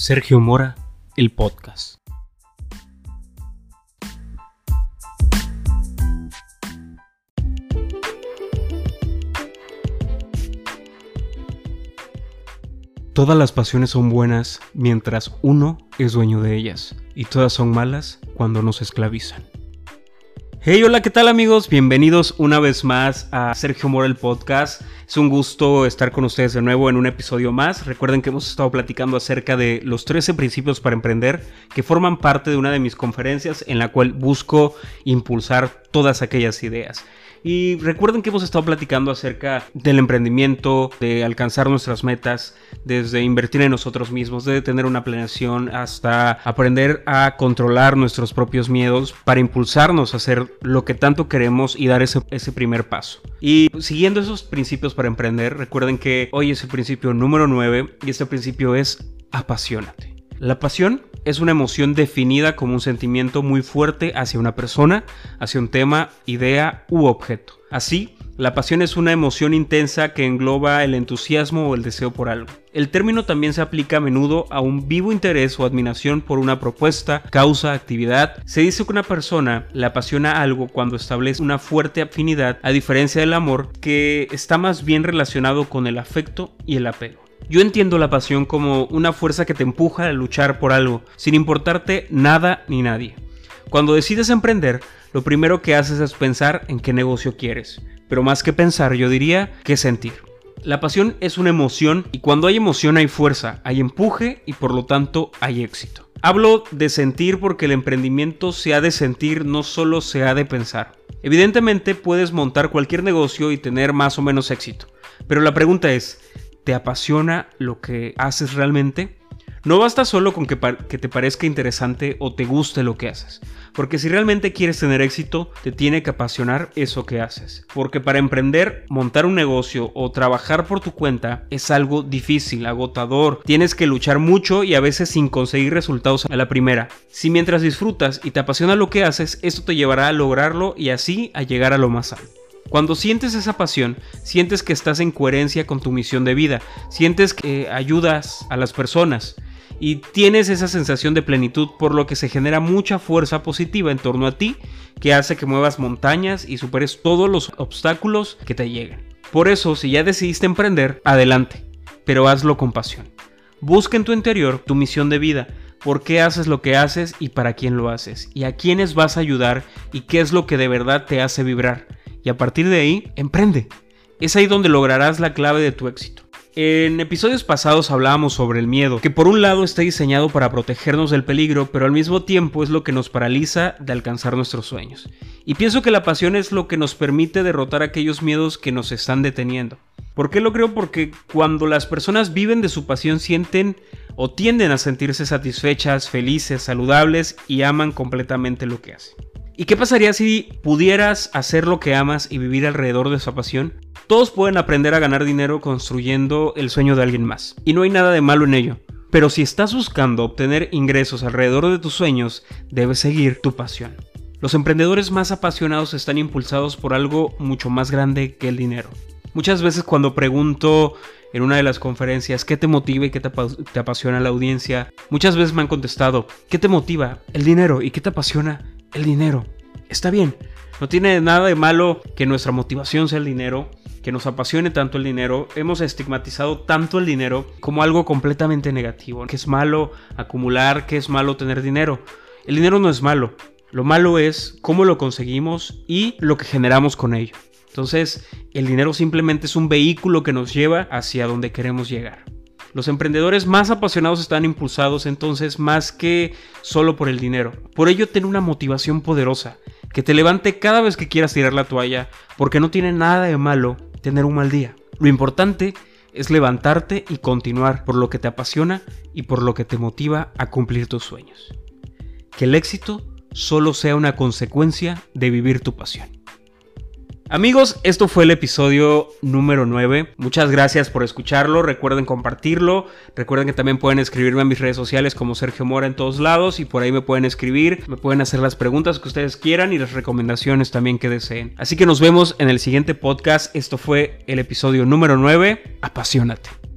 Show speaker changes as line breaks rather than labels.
Sergio Mora, el podcast. Todas las pasiones son buenas mientras uno es dueño de ellas, y todas son malas cuando nos esclavizan. Hey, hola, ¿qué tal amigos? Bienvenidos una vez más a Sergio Mora el podcast. Es un gusto estar con ustedes de nuevo en un episodio más. Recuerden que hemos estado platicando acerca de los 13 principios para emprender que forman parte de una de mis conferencias en la cual busco impulsar todas aquellas ideas. Y recuerden que hemos estado platicando acerca del emprendimiento, de alcanzar nuestras metas, desde invertir en nosotros mismos, de tener una planeación, hasta aprender a controlar nuestros propios miedos para impulsarnos a hacer lo que tanto queremos y dar ese, primer paso. Y siguiendo esos principios para emprender, recuerden que hoy es el principio número 9 y este principio es apasionate. La pasión es una emoción definida como un sentimiento muy fuerte hacia una persona, hacia un tema, idea u objeto. Así, la pasión es una emoción intensa que engloba el entusiasmo o el deseo por algo. El término también se aplica a menudo a un vivo interés o admiración por una propuesta, causa, actividad. Se dice que una persona le apasiona algo cuando establece una fuerte afinidad, a diferencia del amor, que está más bien relacionado con el afecto y el apego. Yo entiendo la pasión como una fuerza que te empuja a luchar por algo, sin importarte nada ni nadie. Cuando decides emprender, lo primero que haces es pensar en qué negocio quieres, pero más que pensar yo diría que sentir. La pasión es una emoción y cuando hay emoción hay fuerza, hay empuje y por lo tanto hay éxito. Hablo de sentir porque el emprendimiento se ha de sentir, no solo se ha de pensar. Evidentemente puedes montar cualquier negocio y tener más o menos éxito, pero la pregunta es, te apasiona lo que haces realmente, no basta solo con que, te parezca interesante o te guste lo que haces, porque si realmente quieres tener éxito, te tiene que apasionar eso que haces. Porque para emprender, montar un negocio o trabajar por tu cuenta es algo difícil, agotador, tienes que luchar mucho y a veces sin conseguir resultados a la primera. Si mientras disfrutas y te apasiona lo que haces, esto te llevará a lograrlo y así a llegar a lo más alto. Cuando sientes esa pasión, sientes que estás en coherencia con tu misión de vida, sientes que ayudas a las personas y tienes esa sensación de plenitud por lo que se genera mucha fuerza positiva en torno a ti que hace que muevas montañas y superes todos los obstáculos que te lleguen. Por eso, si ya decidiste emprender, adelante, pero hazlo con pasión. Busca en tu interior tu misión de vida, por qué haces lo que haces y para quién lo haces, y a quiénes vas a ayudar y qué es lo que de verdad te hace vibrar y a partir de ahí, emprende. Es ahí donde lograrás la clave de tu éxito. En episodios pasados hablábamos sobre el miedo, que por un lado está diseñado para protegernos del peligro, pero al mismo tiempo es lo que nos paraliza de alcanzar nuestros sueños. Y pienso que la pasión es lo que nos permite derrotar aquellos miedos que nos están deteniendo. ¿Por qué lo creo? Porque cuando las personas viven de su pasión sienten o tienden a sentirse satisfechas, felices, saludables y aman completamente lo que hacen. ¿Y qué pasaría si pudieras hacer lo que amas y vivir alrededor de esa pasión? Todos pueden aprender a ganar dinero construyendo el sueño de alguien más, y no hay nada de malo en ello. Pero si estás buscando obtener ingresos alrededor de tus sueños, debes seguir tu pasión. Los emprendedores más apasionados están impulsados por algo mucho más grande que el dinero. Muchas veces cuando pregunto en una de las conferencias qué te motiva y qué te, te apasiona la audiencia, muchas veces me han contestado, ¿qué te motiva? El dinero. ¿Y qué te apasiona? El dinero. Está bien, no tiene nada de malo que nuestra motivación sea el dinero, que nos apasione tanto el dinero. Hemos estigmatizado tanto el dinero como algo completamente negativo, que es malo acumular, que es malo tener dinero. El dinero no es malo, lo malo es cómo lo conseguimos y lo que generamos con ello. Entonces, el dinero simplemente es un vehículo que nos lleva hacia donde queremos llegar. Los emprendedores más apasionados están impulsados entonces más que solo por el dinero. Por ello, ten una motivación poderosa, que te levante cada vez que quieras tirar la toalla, porque no tiene nada de malo tener un mal día. Lo importante es levantarte y continuar por lo que te apasiona y por lo que te motiva a cumplir tus sueños. Que el éxito solo sea una consecuencia de vivir tu pasión. Amigos, esto fue el episodio número 9. Muchas gracias por escucharlo. Recuerden compartirlo. Recuerden que también pueden escribirme en mis redes sociales como Sergio Mora en todos lados y por ahí me pueden escribir, me pueden hacer las preguntas que ustedes quieran y las recomendaciones también que deseen. Así que nos vemos en el siguiente podcast. Esto fue el episodio número 9. Apasionate.